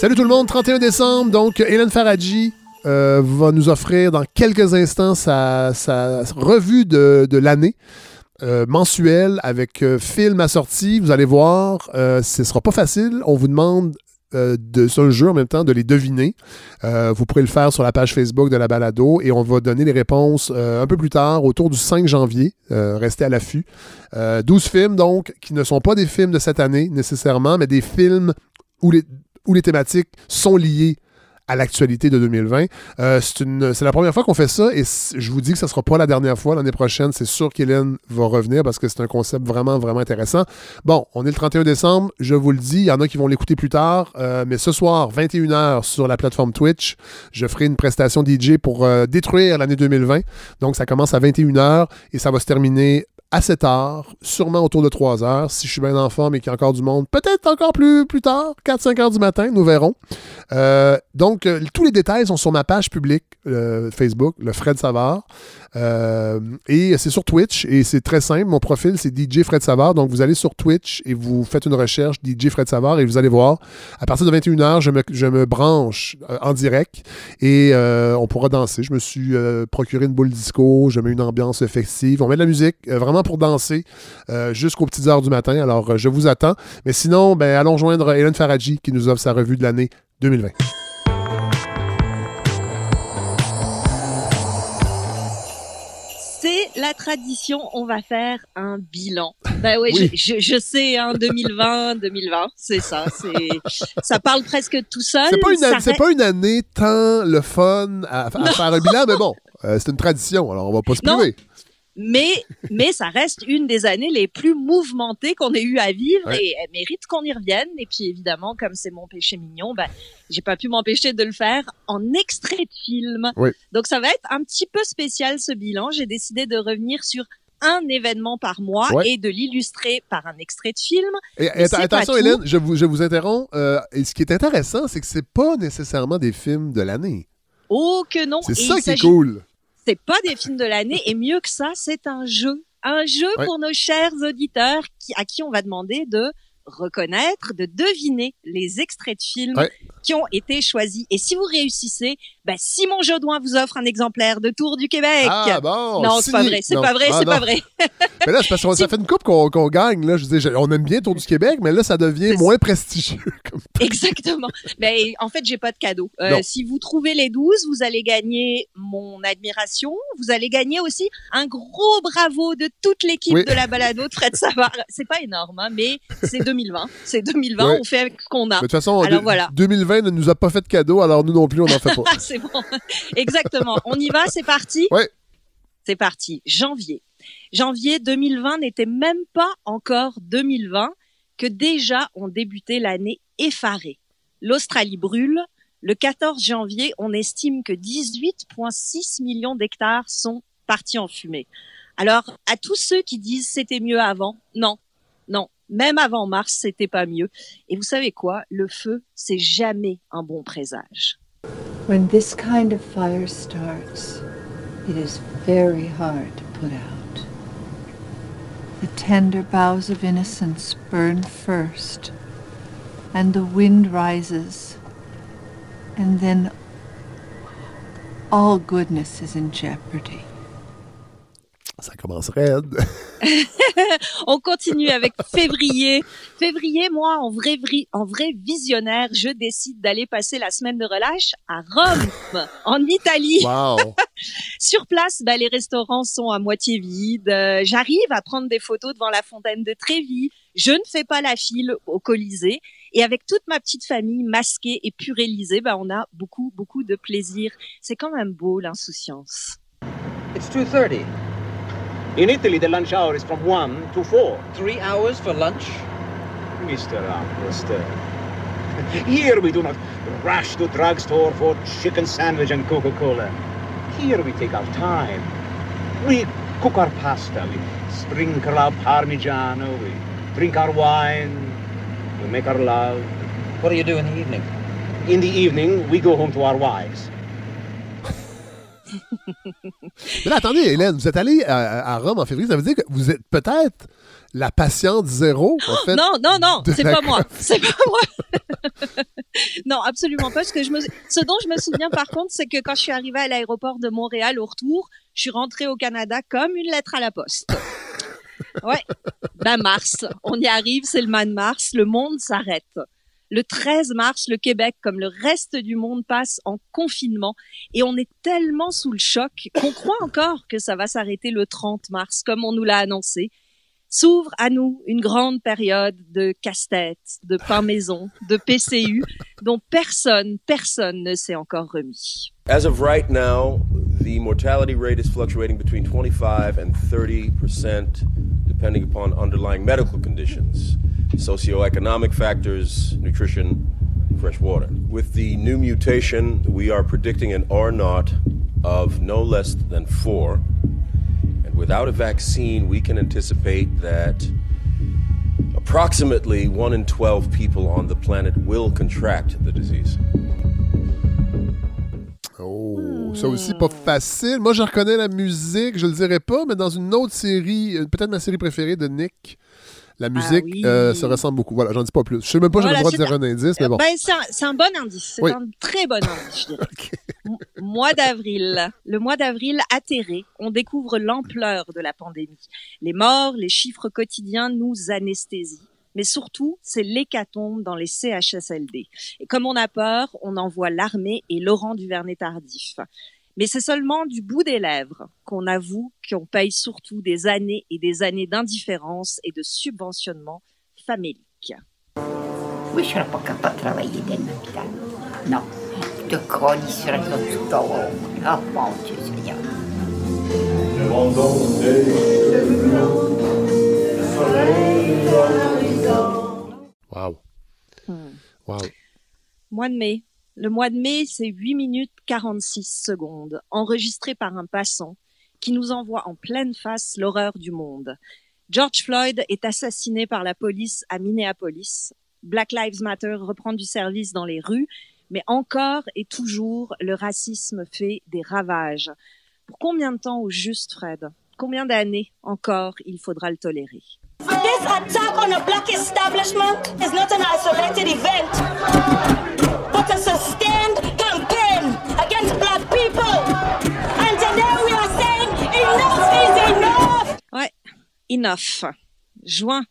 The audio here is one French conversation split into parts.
Salut tout le monde, 31 décembre, donc Hélène Faradji euh, va nous offrir dans quelques instants sa, revue de, l'année. Euh, mensuelle avec euh, film assorti. Vous allez voir, euh, ce ne sera pas facile. On vous demande de le jeu en même temps de les deviner. Vous pourrez le faire sur la page Facebook de la balado et on va donner les réponses un peu plus tard, autour du 5 janvier. Restez à l'affût. Euh, 12 films donc qui ne sont pas des films de cette année nécessairement, mais des films où les, où les thématiques sont liées à l'actualité de 2020. Euh, c'est la première fois qu'on fait ça et je vous dis que ce ne sera pas la dernière fois. L'année prochaine, c'est sûr qu'Hélène va revenir parce que c'est un concept vraiment, vraiment intéressant. Bon, on est le 31 décembre, je vous le dis, il y en a qui vont l'écouter plus tard, euh, mais ce soir, 21h sur la plateforme Twitch, je ferai une prestation DJ pour euh, détruire l'année 2020. Donc, ça commence à 21h et ça va se terminer 7 h, sûrement autour de 3 heures. Si je suis bien en forme et qu'il y a encore du monde, peut-être encore plus, plus tard, 4-5 heures du matin, nous verrons. Euh, donc, euh, tous les détails sont sur ma page publique euh, Facebook, le Fred Savard. Euh, et c'est sur Twitch et c'est très simple. Mon profil, c'est DJ Fred Savard. Donc, vous allez sur Twitch et vous faites une recherche DJ Fred Savard et vous allez voir, à partir de 21h, je me, je me branche euh, en direct et euh, on pourra danser. Je me suis procuré une boule disco, je mets une ambiance festive. On met de la musique vraiment pour danser jusqu'aux petites heures du matin. Alors, je vous attends. Mais sinon, ben, allons joindre Hélène Faradji qui nous offre sa revue de l'année 2020. La tradition, on va faire un bilan. Bah ouais, Oui. je, je, je sais, hein, 2020, 2020, c'est ça. C'est, ça parle presque tout seul. C'est pas, une année- c'est reste- pas une année tant le fun à, à faire un bilan, mais bon, euh, c'est une tradition, alors on va pas se priver. Mais, mais ça reste une des années les plus mouvementées qu'on ait eu à vivre Ouais. et elle mérite qu'on y revienne. Et puis évidemment, comme c'est mon péché mignon, bah, j'ai pas pu m'empêcher de le faire en extrait de film. Donc ça va être un petit peu spécial ce bilan. J'ai décidé de revenir sur un événement par mois Ouais. et de l'illustrer par un extrait de film. Et, attention. Hélène, je vous, je vous interromps. euh, et ce qui est intéressant, c'est que c'est pas nécessairement des films de l'année. Oh que non. C'est ça qui est cool. C'est pas des films de l'année et mieux que ça, c'est un jeu. Un jeu Ouais. pour nos chers auditeurs qui, à qui on va demander de reconnaître, de deviner les extraits de films Ouais. qui ont été choisis. Et si vous réussissez, bah, Simon Jaudoin vous offre un exemplaire de Tour du Québec. Ah bon. non, c'est pas vrai, c'est pas vrai, Ah, c'est pas vrai. Mais là, c'est parce que ça fait une coupe qu'on qu'on gagne. Là. Je veux dire, on aime bien Tour du Québec, mais là, ça devient moins prestigieux. comme- Exactement. Mais en fait, j'ai pas de cadeau. Euh, si vous trouvez les 12, vous allez gagner mon admiration. Vous allez gagner aussi un gros bravo de toute l'équipe Oui. de la balado de Fred Savard. C'est pas énorme, hein, mais c'est 2020. C'est 2020, Ouais. on fait avec ce qu'on a. De toute façon, Alors voilà. 2020 ne nous a pas fait de cadeau, alors nous non plus, on n'en fait pas. C'est bon. Exactement. On y va, c'est parti. Ouais. C'est parti. Janvier. Janvier 2020 n'était même pas encore 2020 que déjà on débutait l'année effarée. L'Australie brûle. Le 14 janvier, on estime que 18,6 millions d'hectares sont partis en fumée. Alors, à tous ceux qui disent c'était mieux avant, non, non, même avant mars, c'était pas mieux. Et vous savez quoi? Le feu, c'est jamais un bon présage. When this kind of fire starts, it is very hard to put out. The tender boughs of innocence burn first, and the wind rises, and then all goodness is in jeopardy. Ça commence raide. On continue avec février. Février, moi, en vrai, vri- en vrai visionnaire, je décide d'aller passer la semaine de relâche à Rome, en Italie. Wow. Sur place, bah, les restaurants sont à moitié vides. Euh, J'arrive à prendre des photos devant la fontaine de Trévis. Je ne fais pas la file au Colisée. Et avec toute ma petite famille masquée et purélisée, bah, on a beaucoup, beaucoup de plaisir. C'est quand même beau, l'insouciance. It's 2.30. In Italy, the lunch hour is from 1 to 4. Three hours for lunch? Mr. Amherst. Uh, here we do not rush to drugstore for chicken sandwich and Coca-Cola. Here we take our time. We cook our pasta, we sprinkle our parmigiano, we drink our wine, we make our love. What do you do in the evening? In the evening, we go home to our wives. Mais là, attendez, Hélène, vous êtes allée à, à Rome en février. Ça veut dire que vous êtes peut-être la patiente zéro, en fait. Non, non, non, c'est la pas moi. C'est pas moi. non, absolument pas. Ce, que je me... Ce dont je me souviens par contre, c'est que quand je suis arrivée à l'aéroport de Montréal au retour, je suis rentrée au Canada comme une lettre à la poste. Ouais, ben mars, on y arrive, c'est le mois de mars, le monde s'arrête. Le 13 mars, le Québec, comme le reste du monde, passe en confinement et on est tellement sous le choc qu'on croit encore que ça va s'arrêter le 30 mars, comme on nous l'a annoncé. S'ouvre à nous une grande période de casse-tête, de pain maison, de PCU, dont personne, personne ne s'est encore remis. As of right now, the mortality rate is fluctuating between 25 and 30 percent, depending upon underlying medical conditions, socioeconomic factors, nutrition, fresh water. With the new mutation, we are predicting an R naught of no less than four. And without a vaccine, we can anticipate that approximately 1 in 12 people on the planet will contract the disease. Ça aussi pas facile. Moi, je reconnais la musique, je le dirais pas, mais dans une autre série, euh, peut-être ma série préférée de Nick, la musique, oui. euh, ça ressemble beaucoup. Voilà, j'en dis pas plus. Je sais même pas j'ai Voilà, le droit de dire un indice, mais bon. Ben, c'est un, bon indice. C'est Oui. un très bon indice, je dirais. Ok. M- mois d'avril. Le mois d'avril atterré, on découvre l'ampleur de la pandémie. Les morts, les chiffres quotidiens nous anesthésient. Mais surtout, c'est l'hécatombe dans les CHSLD. Et comme on a peur, on envoie l'armée et Laurent Duvernay-Tardif. Mais c'est seulement du bout des lèvres qu'on avoue qu'on paye surtout des années et des années d'indifférence et de subventionnement famélique. Oui, je serais pas capable de travailler dans l'hôpital. Non. De colis sur le tout au haut. Oh mon Dieu Seigneur. Wow. Mois. Le mois de mai, c'est 8 minutes 46 secondes, enregistré par un passant qui nous envoie en pleine face l'horreur du monde. George Floyd est assassiné par la police à Minneapolis. Black Lives Matter reprend du service dans les rues, mais encore et toujours, le racisme fait des ravages. Pour combien de temps au juste, Fred? Combien d'années encore il faudra le tolérer? This attack on a black establishment is not an isolated event, but a sustained campaign against black people. And today we are saying enough is enough. Ouais, enough. Juin.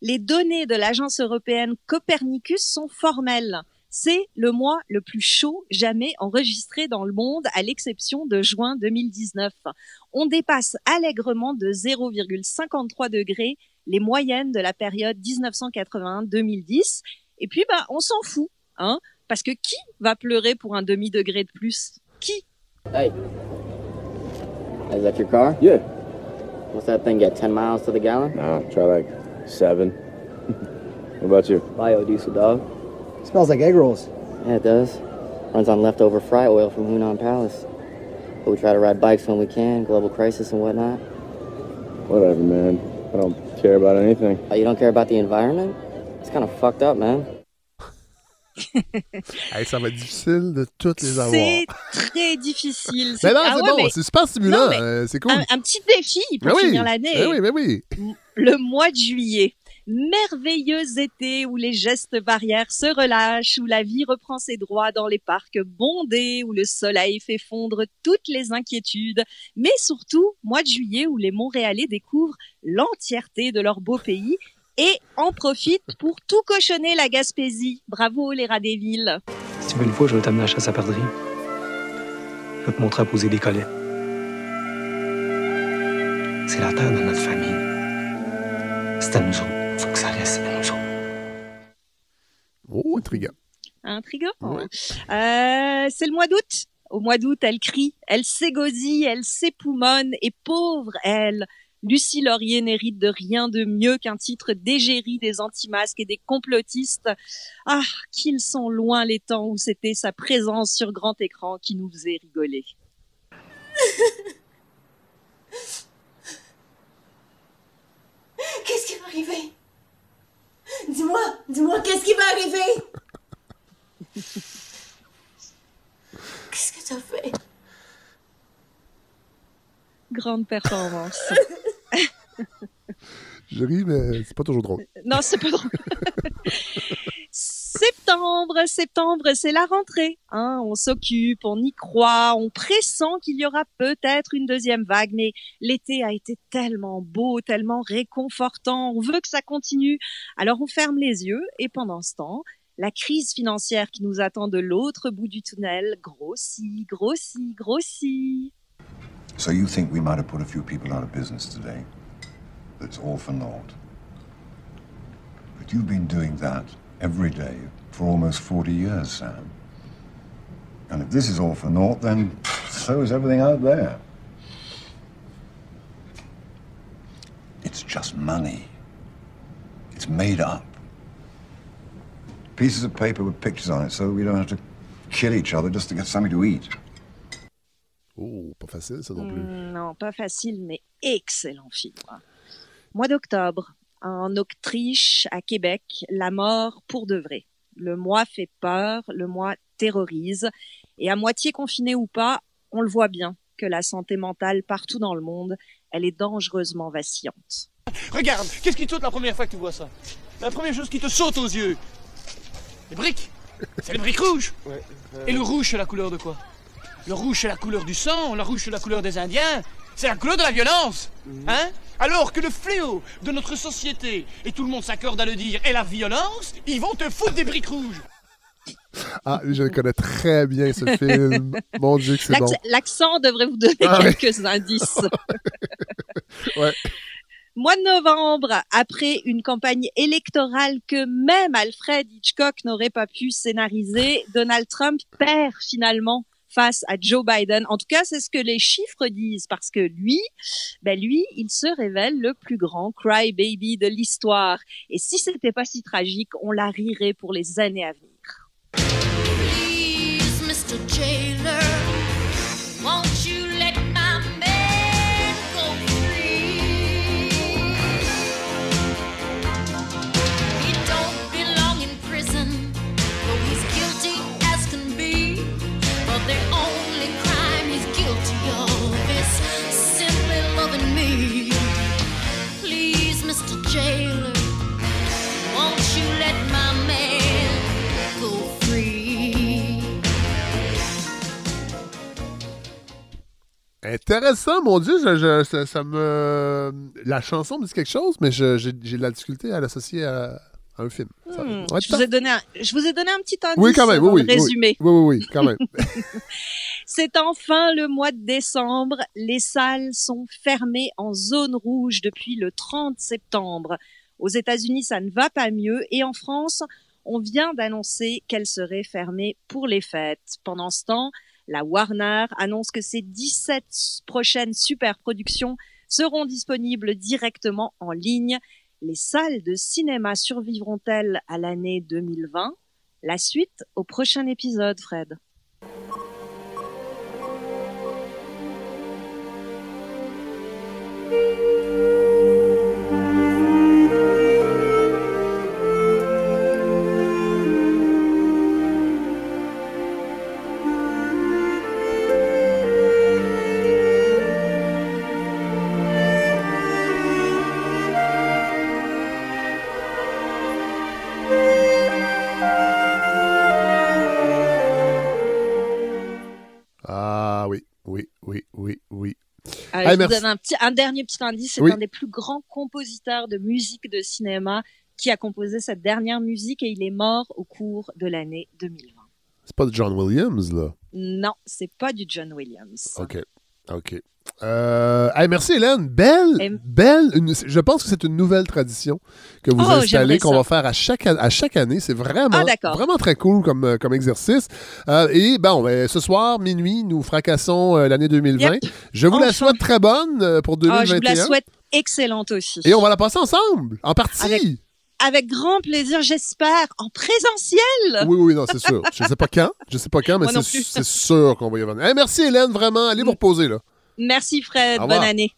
Les données de l'agence européenne Copernicus sont formelles. C'est le mois le plus chaud jamais enregistré dans le monde, à l'exception de juin 2019. On dépasse allègrement de 0,53 degrés les moyennes de la période 1981-2010. Et puis, bah, on s'en fout, hein, parce que qui va pleurer pour un demi-degré de plus? Qui? Hey. Is that your car? Yeah. What's that thing get? 10 miles to the gallon? Nah, try like seven. what about you? Biodiesel, dog. Smells like egg rolls. Yeah, it does. Runs on leftover fry oil from Hunan Palace. But we try to ride bikes when we can, global crisis and whatnot. Whatever, man. I don't care about anything. Oh, you don't care about the environment? It's kind of fucked up, man. Hey, ça va être difficile de toutes les avoir. C'est très difficile. Mais non, Ah c'est ouais, bon, mais c'est super stimulant. Euh, c'est cool. un, un petit défi pour oui, finir l'année. oui, oui. Le mois de juillet. Merveilleux été où les gestes barrières se relâchent, où la vie reprend ses droits dans les parcs bondés, où le soleil fait fondre toutes les inquiétudes, mais surtout mois de juillet où les Montréalais découvrent l'entièreté de leur beau pays et en profitent pour tout cochonner la Gaspésie. Bravo les rats des villes. Si tu veux une fois, je vais t'amener à chasse à perdrix. Je vais te montrer à poser des collets. C'est la terre de notre famille. C'est à nous. Intriguant. Intriguant. Ouais. Euh, c'est le mois d'août. Au mois d'août, elle crie, elle s'égosille, elle s'époumonne, et pauvre elle, Lucie Laurier n'hérite de rien de mieux qu'un titre d'égérie des anti-masques et des complotistes. Ah, qu'ils sont loin les temps où c'était sa présence sur grand écran qui nous faisait rigoler. Qu'est-ce qui va arriver? Dis-moi, dis-moi, qu'est-ce qui va arriver? Qu'est-ce que t'as fait? Grande performance. Je ris, mais c'est pas toujours drôle. non, c'est pas drôle. septembre, septembre, c'est la rentrée. Hein, on s'occupe, on y croit, on pressent qu'il y aura peut-être une deuxième vague, mais l'été a été tellement beau, tellement réconfortant, on veut que ça continue. Alors on ferme les yeux et pendant ce temps, la crise financière qui nous attend de l'autre bout du tunnel grossit, grossit, grossit. So you think we might have put a few people out of business today? That's all for naught. But you've been doing that every day for almost 40 years, Sam. And if this is all for naught, then so is everything out there. It's just money. It's made up. Pieces of paper with pictures on it so we don't have to kill each other just to get something to eat. Oh, pas facile ça non plus. Mm, non, pas facile, mais excellent film. Mois d'octobre, en Autriche, à Québec, la mort pour de vrai. Le mois fait peur, le mois terrorise, et à moitié confiné ou pas, on le voit bien que la santé mentale partout dans le monde, elle est dangereusement vacillante. Regarde, qu'est-ce qui te saute la première fois que tu vois ça? La première chose qui te saute aux yeux. Les briques. C'est les briques rouges. Et le rouge, c'est la couleur de quoi? Le rouge, c'est la couleur du sang, le rouge, c'est la couleur des Indiens, c'est la couleur de la violence Hein? Alors que le fléau de notre société, et tout le monde s'accorde à le dire, est la violence, ils vont te foutre des briques rouges Ah, je connais très bien ce film. Mon Dieu, que c'est bon. L'accent devrait vous donner Ah ouais. quelques indices. Ouais. Mois de novembre, après une campagne électorale que même Alfred Hitchcock n'aurait pas pu scénariser, Donald Trump perd finalement face à Joe Biden. En tout cas, c'est ce que les chiffres disent parce que lui, ben lui, il se révèle le plus grand crybaby de l'histoire. Et si c'était pas si tragique, on la rirait pour les années à venir. Intéressant, mon Dieu, je- je- ça, ça me... La chanson me dit quelque chose, mais j'ai de la difficulté à l'associer à, à un film. Ça- Hmm, je, vous ai donné un, je vous ai donné un petit indice Oui, quand même, oui, oui, résumé. Oui, oui, oui, quand même. C'est enfin le mois de décembre. Les salles sont fermées en zone rouge depuis le 30 septembre. Aux États-Unis, ça ne va pas mieux. Et en France, on vient d'annoncer qu'elle serait fermée pour les fêtes. Pendant ce temps, la Warner annonce que ses 17 prochaines superproductions seront disponibles directement en ligne. Les salles de cinéma survivront-elles à l'année 2020 La suite au prochain épisode, Fred. Euh, Hey, je vous merci. donne un, petit, un dernier petit indice. C'est Oui. un des plus grands compositeurs de musique de cinéma qui a composé cette dernière musique et il est mort au cours de l'année 2020. C'est pas de John Williams, là? Non, c'est pas du John Williams. OK. OK. Euh, hey, merci Hélène. Belle, Et- belle. une- je pense que c'est une nouvelle tradition que vous Oh, installez, qu'on va faire à chaque, à chaque année. C'est vraiment, Ah, vraiment très cool comme, euh, comme exercice. Euh, et bon, ben, ce soir, minuit, nous fracassons euh, l'année 2020. Yep. Je vous la souhaite très bonne pour Ah, 2021. je vous la souhaite excellente aussi. Et on va la passer ensemble, en partie. Avec- Avec grand plaisir, j'espère, en présentiel. Oui, oui, non, c'est sûr. Je sais pas quand. Je sais pas quand, mais c'est sûr qu'on va y revenir. Hey, merci Hélène, vraiment. Allez vous reposer, là. Merci Fred, bonne année.